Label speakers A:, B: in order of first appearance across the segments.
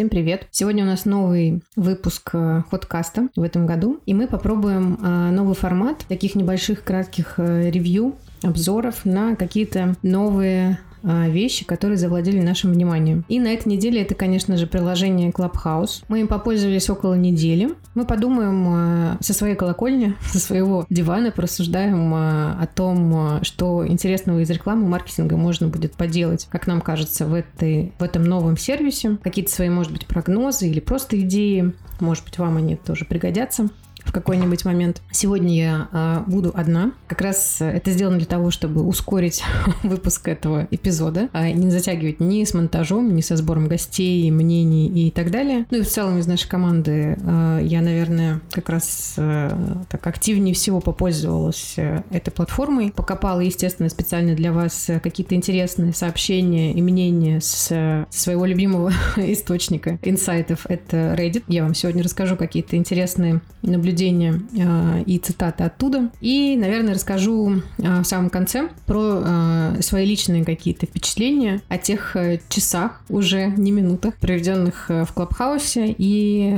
A: Всем привет! Сегодня у нас новый выпуск э, Ходкаста в этом году, и мы попробуем э, новый формат таких небольших кратких э, ревью, обзоров на какие-то новые вещи, которые завладели нашим вниманием. И на этой неделе это, конечно же, приложение Clubhouse. Мы им попользовались около недели. Мы подумаем а, со своей колокольни, со своего дивана, порассуждаем а, о том, что интересного из рекламы, маркетинга можно будет поделать, как нам кажется, в, этой, в этом новом сервисе. Какие-то свои, может быть, прогнозы или просто идеи. Может быть, вам они тоже пригодятся в какой-нибудь момент. Сегодня я э, буду одна. Как раз это сделано для того, чтобы ускорить выпуск этого эпизода, а не затягивать ни с монтажом, ни со сбором гостей, мнений и так далее. Ну и в целом из нашей команды э, я, наверное, как раз э, так активнее всего попользовалась э, этой платформой. Покопала, естественно, специально для вас какие-то интересные сообщения и мнения с своего любимого источника инсайтов. Это Reddit. Я вам сегодня расскажу какие-то интересные наблюдения наблюдения э, и цитаты оттуда. И, наверное, расскажу э, в самом конце про э, свои личные какие-то впечатления о тех часах, уже не минутах, проведенных в Клабхаусе, и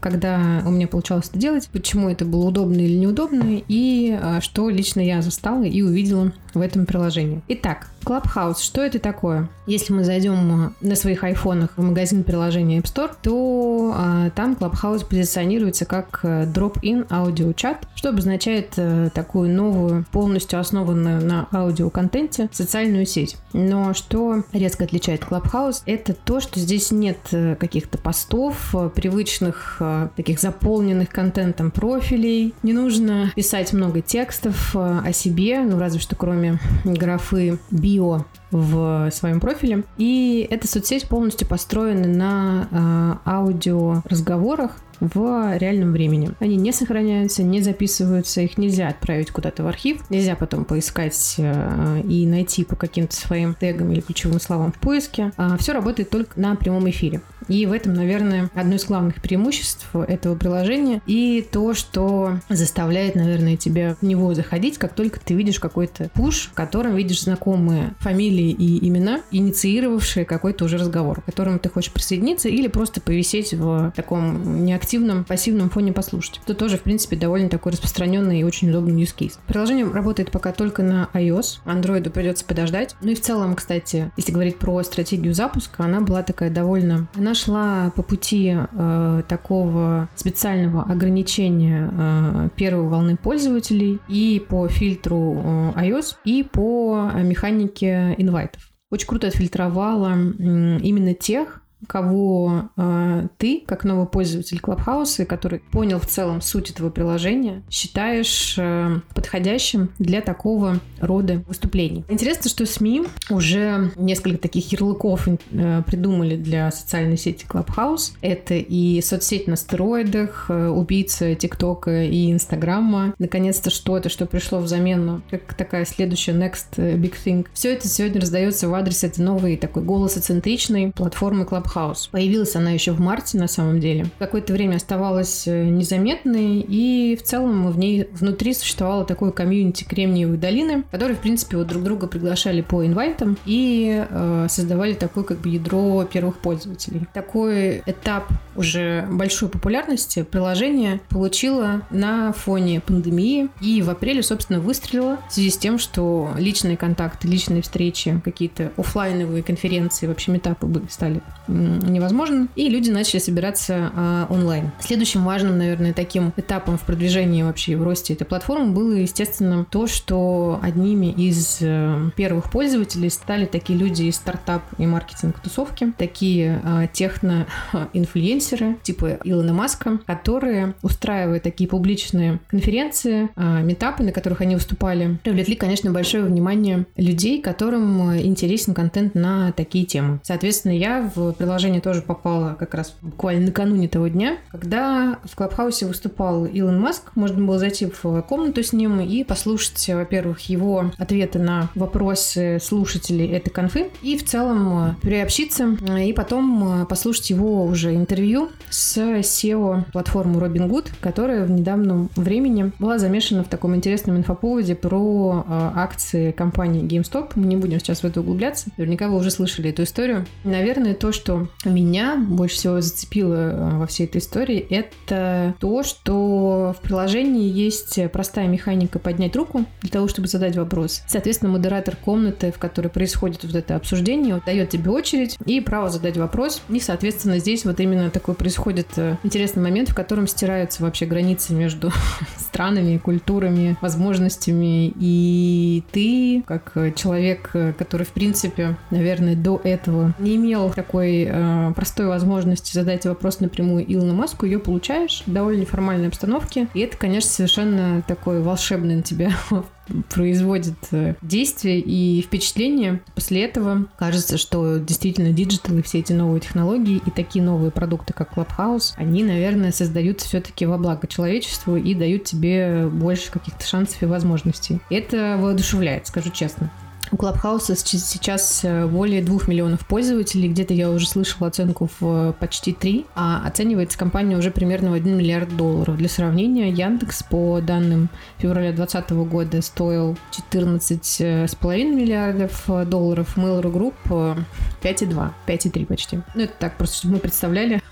A: когда у меня получалось это делать, почему это было удобно или неудобно, и что лично я застала и увидела в этом приложении. Итак, Clubhouse, что это такое? Если мы зайдем на своих айфонах в магазин приложения App Store, то а, там Clubhouse позиционируется как drop-in аудиочат, что обозначает а, такую новую, полностью основанную на аудиоконтенте социальную сеть. Но что резко отличает Clubhouse, это то, что здесь нет э, каких-то постов, э, привычных таких заполненных контентом профилей, не нужно писать много текстов о себе, ну разве что кроме кроме графы био в своем профиле. И эта соцсеть полностью построена на э, аудиоразговорах, в реальном времени. Они не сохраняются, не записываются, их нельзя отправить куда-то в архив, нельзя потом поискать э, и найти по каким-то своим тегам или ключевым словам в поиске. А все работает только на прямом эфире. И в этом, наверное, одно из главных преимуществ этого приложения и то, что заставляет, наверное, тебя в него заходить, как только ты видишь какой-то пуш, в котором видишь знакомые фамилии и имена, инициировавшие какой-то уже разговор, к которому ты хочешь присоединиться или просто повисеть в таком неактивном активном, пассивном фоне послушать. Это тоже, в принципе, довольно такой распространенный и очень удобный use case. Приложение работает пока только на iOS. Android придется подождать. Ну и в целом, кстати, если говорить про стратегию запуска, она была такая довольно... Она шла по пути э, такого специального ограничения э, первой волны пользователей и по фильтру э, iOS, и по механике инвайтов. Очень круто отфильтровала именно тех, кого э, ты, как новый пользователь Клабхауса, который понял в целом суть этого приложения, считаешь э, подходящим для такого рода выступлений. Интересно, что СМИ уже несколько таких ярлыков э, придумали для социальной сети Clubhouse. Это и соцсеть на стероидах, э, убийца ТикТока и Инстаграма. Наконец-то что-то, что пришло взамен, как такая следующая next big thing. Все это сегодня раздается в адрес этой новой такой голосоцентричной платформы Clubhouse Clubhouse. Появилась она еще в марте на самом деле. Какое-то время оставалась э, незаметной, и в целом в ней внутри существовало такое комьюнити Кремниевой долины, которые, в принципе, вот друг друга приглашали по инвайтам и э, создавали такое как бы ядро первых пользователей. Такой этап уже большой популярности приложение получило на фоне пандемии и в апреле, собственно, выстрелило в связи с тем, что личные контакты, личные встречи, какие-то офлайновые конференции, вообще метапы стали невозможен, и люди начали собираться а, онлайн. Следующим важным, наверное, таким этапом в продвижении вообще в росте этой платформы было, естественно, то, что одними из э, первых пользователей стали такие люди из стартап и маркетинг-тусовки, такие а, техно-инфлюенсеры типа Илона Маска, которые, устраивая такие публичные конференции, а, метапы, на которых они выступали, привлекли, конечно, большое внимание людей, которым интересен контент на такие темы. Соответственно, я в приложение тоже попало как раз буквально накануне того дня, когда в Клабхаусе выступал Илон Маск. Можно было зайти в комнату с ним и послушать, во-первых, его ответы на вопросы слушателей этой конфы и в целом приобщиться и потом послушать его уже интервью с SEO платформы Robinhood, которая в недавнем времени была замешана в таком интересном инфоповоде про э, акции компании GameStop. Мы не будем сейчас в это углубляться. Наверняка вы уже слышали эту историю. Наверное, то, что меня больше всего зацепило э, во всей этой истории, это то, что в приложении есть простая механика поднять руку для того, чтобы задать вопрос. Соответственно, модератор комнаты, в которой происходит вот это обсуждение, дает тебе очередь и право задать вопрос. И, соответственно, здесь вот именно такой происходит э, интересный момент, в котором стираются вообще границы между странами, культурами, возможностями. И ты, как человек, который, в принципе, наверное, до этого не имел такой э, простой возможности задать вопрос напрямую Илону Маску, ее получаешь в довольно неформальной обстановке. И это, конечно, совершенно такой волшебный на тебя производит э, действие и впечатление. После этого кажется, что действительно digital и все эти новые технологии и такие новые продукты, как Clubhouse, они, наверное, создаются все-таки во благо человечеству и дают тебе больше каких-то шансов и возможностей. Это воодушевляет, скажу честно. У Клабхауса сейчас э, более двух миллионов пользователей, где-то я уже слышала оценку в э, почти три, а оценивается компания уже примерно в 1 миллиард долларов. Для сравнения, Яндекс по данным февраля 2020 года стоил 14,5 миллиардов долларов, Mail.ru Group 5,2, 5,3 почти. Ну, это так, просто чтобы мы представляли,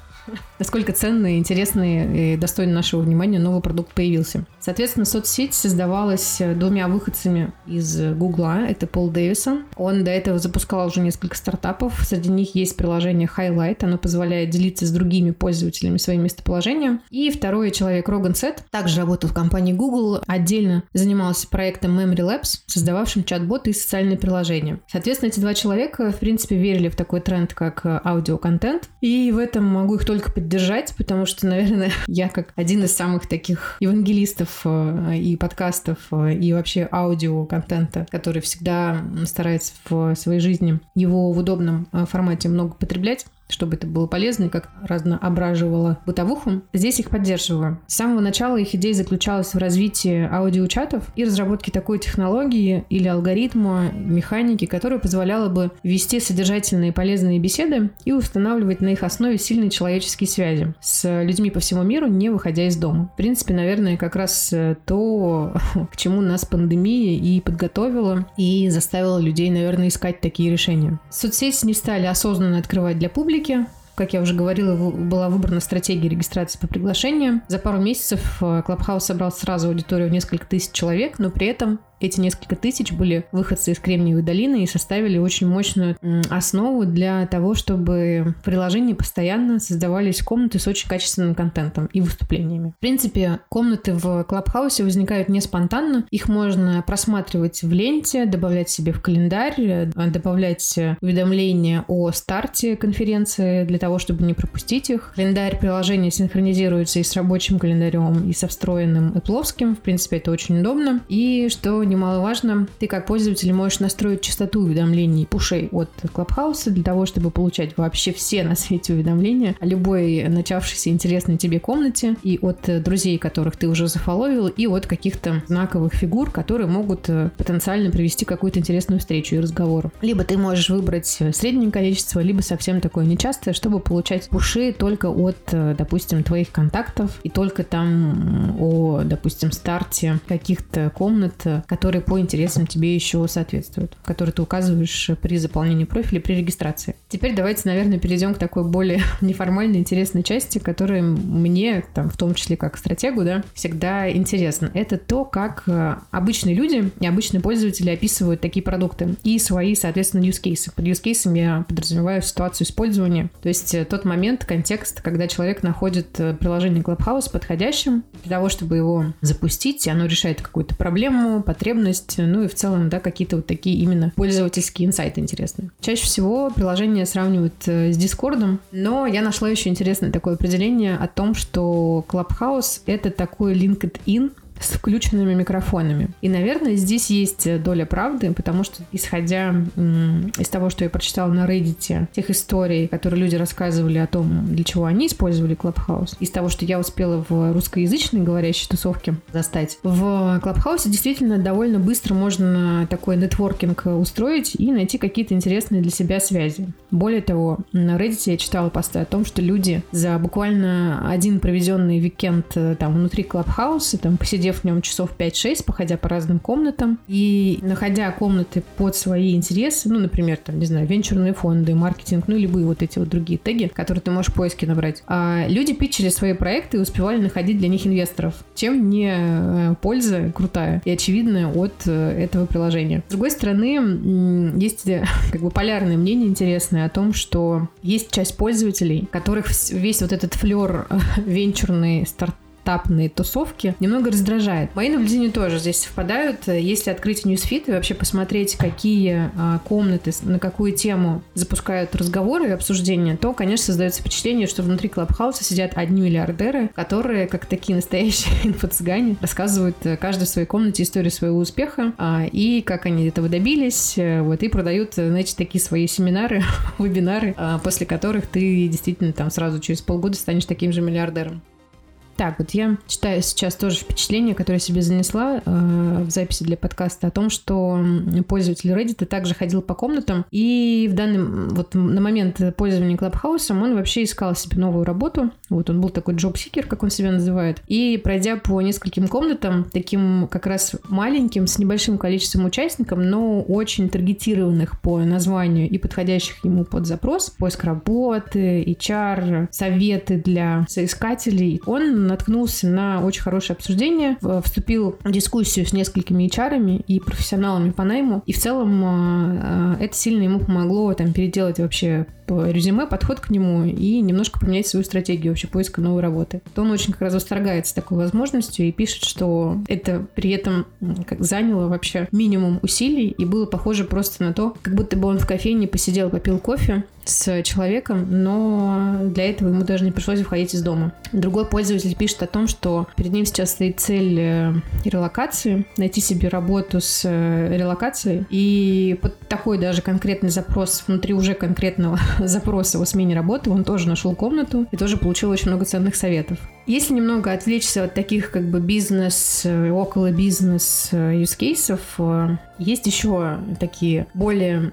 A: насколько ценный, интересный и достойный нашего внимания новый продукт появился. Соответственно, соцсеть создавалась двумя выходцами из Гугла. Это Пол Дэвисон. Он до этого запускал уже несколько стартапов. Среди них есть приложение Highlight. Оно позволяет делиться с другими пользователями своим местоположением. И второй человек, Роган Сет, также работал в компании Google. Отдельно занимался проектом Memory Labs, создававшим чат-боты и социальные приложения. Соответственно, эти два человека, в принципе, верили в такой тренд, как аудиоконтент. И в этом могу их только поддержать, потому что, наверное, я как один из самых таких евангелистов э, и подкастов, э, и вообще аудио-контента, который всегда старается в своей жизни его в удобном э, формате много потреблять, чтобы это было полезно и как разноображивало бытовуху. Здесь их поддерживаю. С самого начала их идея заключалась в развитии аудиочатов и разработке такой технологии или алгоритма, механики, которая позволяла бы вести содержательные полезные беседы и устанавливать на их основе сильные человеческие связи с людьми по всему миру, не выходя из дома. В принципе, наверное, как раз э, то, к чему нас пандемия и подготовила, и заставила людей, наверное, искать такие решения. Соцсети не стали осознанно открывать для публики, публики. Как я уже говорила, была выбрана стратегия регистрации по приглашениям. За пару месяцев Clubhouse собрал сразу аудиторию в несколько тысяч человек, но при этом эти несколько тысяч были выходцы из Кремниевой долины и составили очень мощную основу для того, чтобы в приложении постоянно создавались комнаты с очень качественным контентом и выступлениями. В принципе, комнаты в Клабхаусе возникают не спонтанно. Их можно просматривать в ленте, добавлять себе в календарь, э, добавлять уведомления о старте конференции для того, чтобы не пропустить их. Календарь приложения синхронизируется и с рабочим календарем, и со встроенным Apple. В принципе, это очень удобно. И что немаловажно, ты как пользователь можешь настроить частоту уведомлений пушей от Клабхауса для того, чтобы получать вообще все на свете уведомления о любой начавшейся интересной тебе комнате и от друзей, которых ты уже зафоловил, и от каких-то знаковых фигур, которые могут э, потенциально привести какую-то интересную встречу и разговор. Либо ты можешь выбрать среднее количество, либо совсем такое нечастое, чтобы получать пуши только от, э, допустим, твоих контактов и только там о, допустим, старте каких-то комнат, которые по интересам тебе еще соответствуют, которые ты указываешь при заполнении профиля, при регистрации. Теперь давайте, наверное, перейдем к такой более неформальной, интересной части, которая мне, там, в том числе как стратегу, да, всегда интересна. Это то, как э, обычные люди и обычные пользователи описывают такие продукты и свои, соответственно, cases. Под case я подразумеваю ситуацию использования, то есть э, тот момент, контекст, когда человек находит э, приложение Clubhouse подходящим для того, чтобы его запустить, и оно решает какую-то проблему, потребность потребность, ну и в целом, да, какие-то вот такие именно пользовательские инсайты интересные. Чаще всего приложение сравнивают э, с Дискордом, но я нашла еще интересное такое определение о том, что Clubhouse — это такой LinkedIn с включенными микрофонами. И, наверное, здесь есть доля правды, потому что, исходя из того, что я прочитала на Reddit, тех историй, которые люди рассказывали о том, для чего они использовали Clubhouse, из того, что я успела в русскоязычной говорящей тусовке застать, в Clubhouse действительно довольно быстро можно такой нетворкинг устроить и найти какие-то интересные для себя связи. Более того, на Reddit я читала посты о том, что люди за буквально один проведенный уикенд э, там внутри Клабхауса, там посидев в нем часов 5-6, походя по разным комнатам и находя комнаты под свои интересы, ну, например, там, не знаю, венчурные фонды, маркетинг, ну, любые вот эти вот другие теги, которые ты можешь в поиске набрать. А люди питчили свои проекты и успевали находить для них инвесторов, чем не э, польза крутая и очевидная от э, этого приложения. С другой стороны, есть как бы полярное мнение интересное о том, что есть часть пользователей, которых весь вот этот флер венчурный старт стартапные тусовки немного раздражает. Мои наблюдения тоже здесь совпадают. Если открыть newsfeed и вообще посмотреть, какие а, комнаты, на какую тему запускают разговоры и обсуждения, то, конечно, создается впечатление, что внутри Клабхауса сидят одни миллиардеры, которые, как такие настоящие инфо-цыгане, рассказывают э, каждый в своей комнате историю своего успеха а, и как они этого добились, э, вот, и продают, э, знаете, такие свои семинары, вебинары, а, после которых ты действительно там сразу через полгода станешь таким же миллиардером так, вот я читаю сейчас тоже впечатление, которое себе занесла э, в записи для подкаста о том, что пользователь Reddit также ходил по комнатам, и в данный вот на момент пользования Клабхаусом он вообще искал себе новую работу. Вот он был такой джоб-сикер, как он себя называет. И пройдя по нескольким комнатам, таким как раз маленьким, с небольшим количеством участников, но очень таргетированных по названию и подходящих ему под запрос, поиск работы, HR, советы для соискателей, он наткнулся на очень хорошее обсуждение, вступил в дискуссию с несколькими HR и профессионалами по найму, и в целом а, а, это сильно ему помогло там переделать вообще резюме, подход к нему и немножко поменять свою стратегию вообще поиска новой работы. То он очень как раз восторгается такой возможностью и пишет, что это при этом как заняло вообще минимум усилий и было похоже просто на то, как будто бы он в кофейне посидел, попил кофе, с человеком, но для этого ему даже не пришлось выходить из дома. Другой пользователь пишет о том, что перед ним сейчас стоит цель э, релокации, найти себе работу с э, релокацией, и под такой даже конкретный запрос внутри уже конкретного запроса о смене работы он тоже нашел комнату и тоже получил очень много ценных советов. Если немного отвлечься от таких как бы бизнес, э, около бизнес use кейсов, есть еще такие более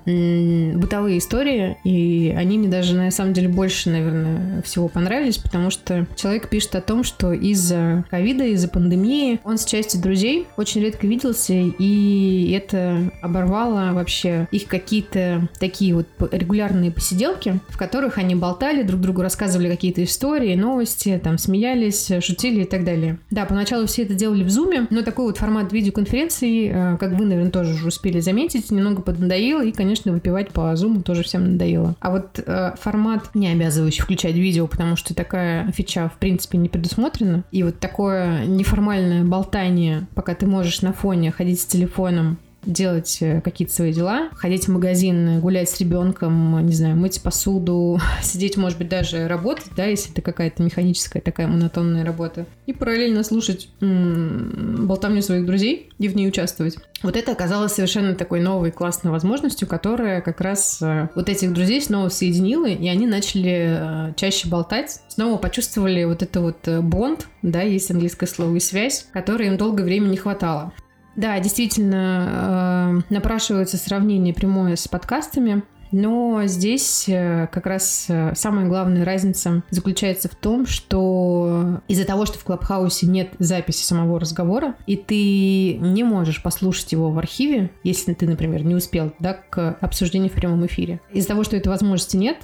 A: бытовые истории, и они мне даже на самом деле больше, наверное, всего понравились, потому что человек пишет о том, что из-за ковида, из-за пандемии он с частью друзей очень редко виделся, и это оборвало вообще их какие-то такие вот регулярные посиделки, в которых они болтали, друг другу рассказывали какие-то истории, новости, там смеялись, шутили и так далее. Да, поначалу все это делали в зуме, но такой вот формат видеоконференции, э, как вы, наверное, тоже уже успели заметить, немного поднадоело, и, конечно, выпивать по зуму тоже всем надоело. А вот э, формат не обязывающий включать видео, потому что такая фича, в принципе, не предусмотрена. И вот такое неформальное болтание, пока ты можешь на фоне ходить с телефоном делать э, какие-то свои дела, ходить в магазин, гулять с ребенком, не знаю, мыть посуду, сидеть, может быть, даже работать, да, если это какая-то механическая такая монотонная работа, и параллельно слушать м-м, болтовню своих друзей и в ней участвовать. Вот это оказалось совершенно такой новой классной возможностью, которая как раз э, вот этих друзей снова соединила, и они начали э, чаще болтать, снова почувствовали вот это вот бонд, да, есть английское слово и связь, которой им долгое время не хватало. Да, действительно, э, напрашивается сравнение прямое с подкастами. Но здесь э, как раз э, самая главная разница заключается в том, что из-за того, что в Клабхаусе нет записи самого разговора, и ты не можешь послушать его в архиве, если ты, например, не успел да, к обсуждению в прямом эфире. Из-за того, что этой возможности нет,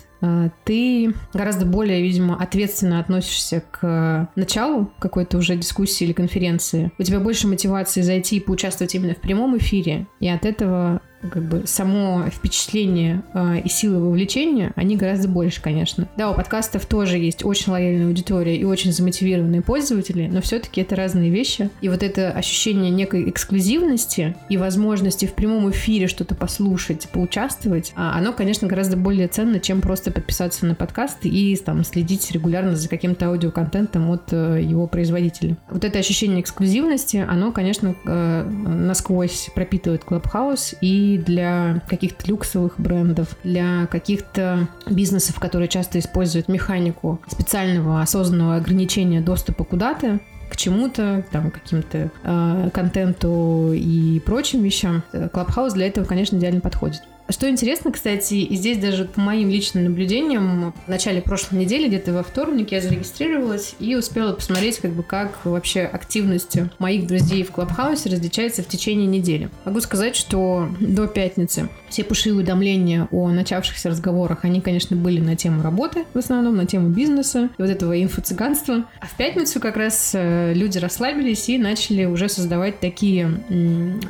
A: ты гораздо более, видимо, ответственно относишься к началу какой-то уже дискуссии или конференции. У тебя больше мотивации зайти и поучаствовать именно в прямом эфире, и от этого как бы само впечатление э, и силы вовлечения, они гораздо больше, конечно. Да, у подкастов тоже есть очень лояльная аудитория и очень замотивированные пользователи, но все-таки это разные вещи. И вот это ощущение некой эксклюзивности и возможности в прямом эфире что-то послушать, поучаствовать, а, оно, конечно, гораздо более ценно, чем просто подписаться на подкаст и там следить регулярно за каким-то аудиоконтентом от э, его производителя. Вот это ощущение эксклюзивности, оно, конечно, э, насквозь пропитывает Clubhouse и для каких-то люксовых брендов, для каких-то бизнесов, которые часто используют механику специального осознанного ограничения доступа куда-то, к чему-то, там, каким-то э, контенту и прочим вещам. Клабхаус для этого, конечно, идеально подходит. Что интересно, кстати, и здесь даже по моим личным наблюдениям, в начале прошлой недели, где-то во вторник, я зарегистрировалась и успела посмотреть, как бы, как вообще активность моих друзей в Клабхаусе различается в течение недели. Могу сказать, что до пятницы все пуши уведомления о начавшихся разговорах, они, конечно, были на тему работы, в основном, на тему бизнеса и вот этого инфо-цыганства. А в пятницу как раз э, люди расслабились и начали уже создавать такие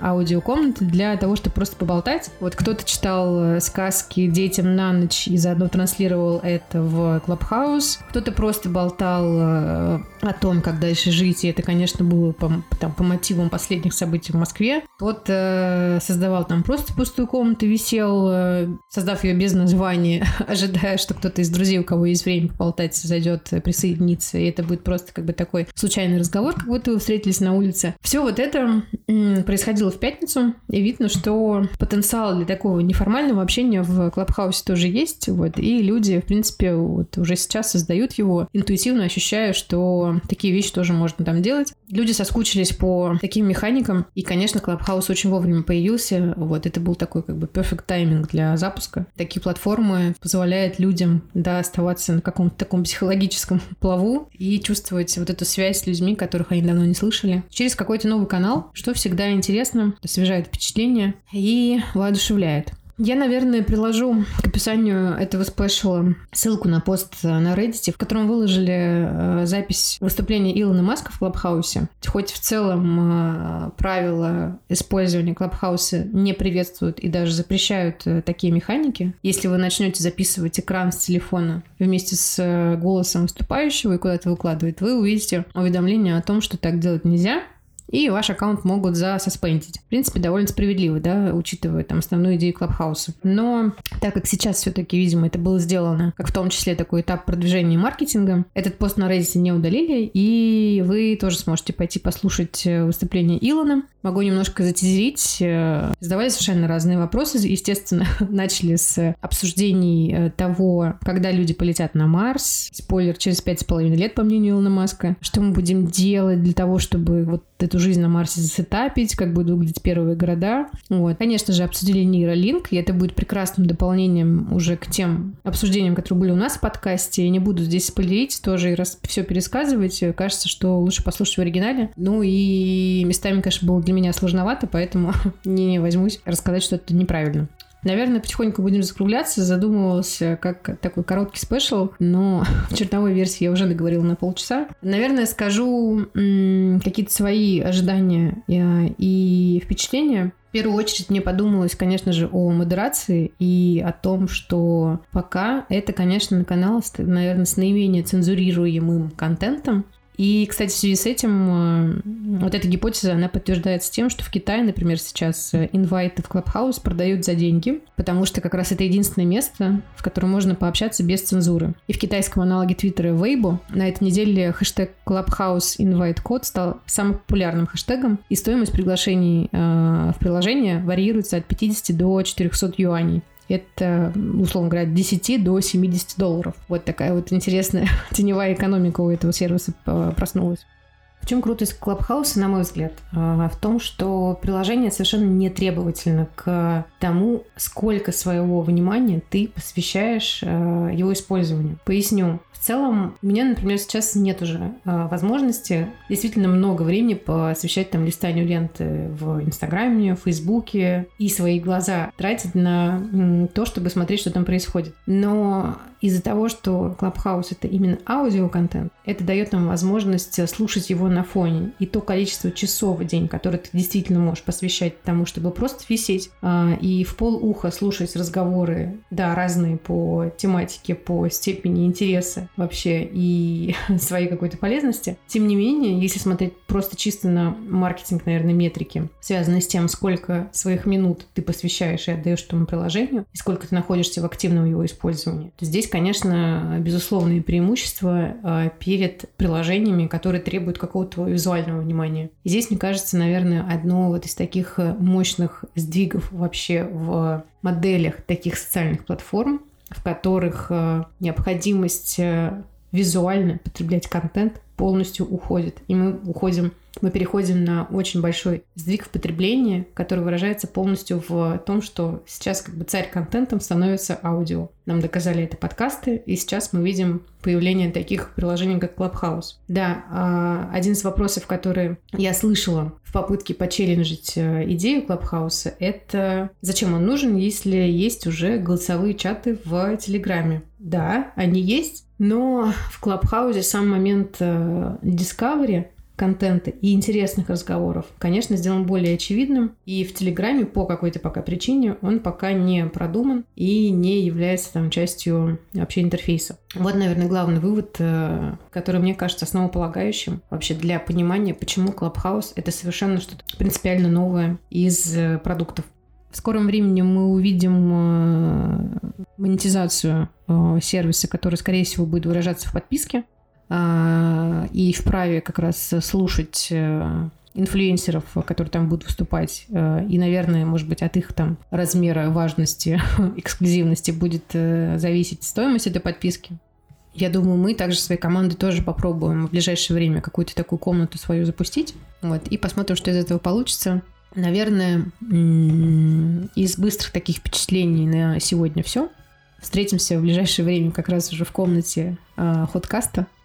A: аудиокомнаты для того, чтобы просто поболтать. Вот кто-то читал читал э, сказки детям на ночь и заодно транслировал это в Клабхаус. Кто-то просто болтал э, о том, как дальше жить, и это, конечно, было по, там, по мотивам последних событий в Москве. Вот э, создавал там просто пустую комнату, висел, э, создав ее без названия, ожидая, что кто-то из друзей, у кого есть время поболтать, зайдет присоединиться, и это будет просто как бы такой случайный разговор, как будто вы встретились на улице. Все вот это м, происходило в пятницу, и видно, что потенциал для такого неформального общения в Клабхаусе тоже есть, вот, и люди, в принципе, вот уже сейчас создают его, интуитивно ощущая, что такие вещи тоже можно там делать. Люди соскучились по таким механикам, и, конечно, Клабхаус очень вовремя появился, вот, это был такой как бы perfect тайминг для запуска. Такие платформы позволяют людям, да, оставаться на каком-то таком психологическом плаву и чувствовать вот эту связь с людьми, которых они давно не слышали, через какой-то новый канал, что всегда интересно, освежает впечатление и воодушевляет. Я, наверное, приложу к описанию этого special а ссылку на пост на Reddit, в котором выложили э, запись выступления Илона Маска в Клабхаусе. Хоть в целом э, правила использования Клабхауса не приветствуют и даже запрещают э, такие механики. Если вы начнете записывать экран с телефона вместе с голосом выступающего и куда-то выкладывать, вы увидите уведомление о том, что так делать нельзя, и ваш аккаунт могут за suspend ить. В принципе, довольно справедливо, да, учитывая там основную идею Клабхауса. Но так как сейчас все-таки, видимо, это было сделано, как в том числе такой этап продвижения маркетинга, этот пост на Reddit не удалили, и вы тоже сможете пойти послушать э, выступление Илона. Могу немножко затизерить. Э, задавали совершенно разные вопросы. Естественно, начали с обсуждений э, того, когда люди полетят на Марс. Спойлер, через пять с половиной лет, по мнению Илона Маска. Что мы будем делать для того, чтобы вот эту жизнь на Марсе засетапить, как будут выглядеть первые города. Вот. Конечно же, обсудили нейролинк, и это будет прекрасным дополнением уже к тем обсуждениям, которые были у нас в подкасте. Я не буду здесь спойлерить тоже и раз все пересказывать. Кажется, что лучше послушать в оригинале. Ну и местами, конечно, было для меня сложновато, поэтому не, возьмусь рассказать что-то неправильно. Наверное, потихоньку будем закругляться. Задумывался как такой короткий спешл, но в черновой версии я уже договорила на полчаса. Наверное, скажу какие-то свои ожидания и, и впечатления. В первую очередь мне подумалось, конечно же, о модерации и о том, что пока это, конечно, канал, наверное, с наименее цензурируемым контентом. И, кстати, в связи с этим э, вот эта гипотеза, она подтверждается тем, что в Китае, например, сейчас э, инвайты в Clubhouse продают за деньги, потому что как раз это единственное место, в котором можно пообщаться без цензуры. И в китайском аналоге Твиттера Weibo на этой неделе хэштег Clubhouse Invite Code стал самым популярным хэштегом, и стоимость приглашений э, в приложение варьируется от 50 до 400 юаней это, условно говоря, от 10 до 70 долларов. Вот такая вот интересная теневая экономика у этого сервиса э, проснулась. В чем крутость Клабхауса, на мой взгляд? Э, в том, что приложение совершенно не требовательно к тому, сколько своего внимания ты посвящаешь э, его использованию. Поясню целом, у меня, например, сейчас нет уже э, возможности действительно много времени посвящать там листанию ленты в Инстаграме, в Фейсбуке и свои глаза тратить на то, чтобы смотреть, что там происходит. Но из-за того, что Clubhouse это именно аудиоконтент, это дает нам возможность слушать его на фоне. И то количество часов в день, которое ты действительно можешь посвящать тому, чтобы просто висеть а, и в пол уха слушать разговоры, да, разные по тематике, по степени интереса вообще и своей какой-то полезности. Тем не менее, если смотреть просто чисто на маркетинг, наверное, метрики, связанные с тем, сколько своих минут ты посвящаешь и отдаешь этому приложению, и сколько ты находишься в активном его использовании, то здесь, конечно, безусловные преимущества а, перед приложениями, которые требуют какого-то визуального внимания. И здесь, мне кажется, наверное, одно вот из таких мощных сдвигов вообще в моделях таких социальных платформ, в которых э, необходимость э, визуально потреблять контент полностью уходит. И мы уходим, мы переходим на очень большой сдвиг в потреблении, который выражается полностью в том, что сейчас как бы царь контентом становится аудио. Нам доказали это подкасты, и сейчас мы видим появление таких приложений, как Clubhouse. Да, а, один из вопросов, которые я слышала попытке почелленджить э, идею Clubhouse, это зачем он нужен, если есть уже голосовые чаты в Телеграме. Да, они есть, но в Clubhouse сам момент э, Discovery контента и интересных разговоров, конечно, сделан более очевидным. И в Телеграме по какой-то пока причине он пока не продуман и не является там частью вообще интерфейса. Вот, наверное, главный вывод, э, который мне кажется основополагающим вообще для понимания, почему Clubhouse — это совершенно что-то принципиально новое из э, продуктов. В скором времени мы увидим э, монетизацию сервиса, который, скорее всего, будет выражаться в подписке. А, и вправе как раз слушать э, инфлюенсеров, которые там будут выступать. Э, и, наверное, может быть, от их там размера важности, эксклюзивности будет э, зависеть стоимость этой подписки. Я думаю, мы также своей командой тоже попробуем в ближайшее время какую-то такую комнату свою запустить. Вот, и посмотрим, что из этого получится. Наверное, из быстрых таких впечатлений на сегодня все. Встретимся в ближайшее время как раз уже в комнате э.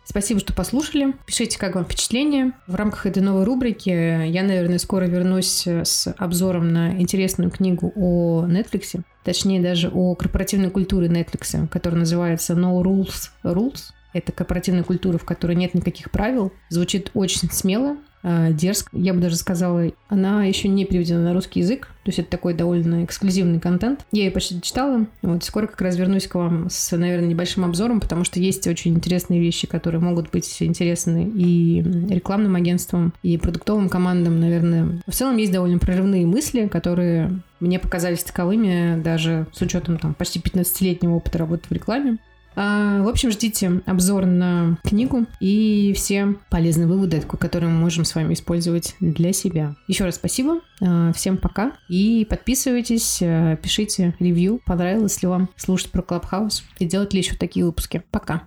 A: Спасибо, что послушали. Пишите, как вам впечатление. В рамках этой новой рубрики я, наверное, скоро вернусь с обзором на интересную книгу о Netflix, точнее даже о корпоративной культуре Netflix, которая называется No Rules Rules. Это корпоративная культура, в которой нет никаких правил. Звучит очень смело, дерзко. Я бы даже сказала, она еще не переведена на русский язык. То есть это такой довольно эксклюзивный контент. Я ее почти читала. Вот скоро как раз вернусь к вам с, наверное, небольшим обзором, потому что есть очень интересные вещи, которые могут быть интересны и рекламным агентствам, и продуктовым командам, наверное. В целом есть довольно прорывные мысли, которые мне показались таковыми даже с учетом там почти 15-летнего опыта работы в рекламе. А, в общем, ждите обзор на книгу и все полезные выводы, которые мы можем с вами использовать для себя. Еще раз спасибо, а, всем пока и подписывайтесь, а, пишите ревью, понравилось ли вам слушать про Clubhouse и делать ли еще такие выпуски. Пока!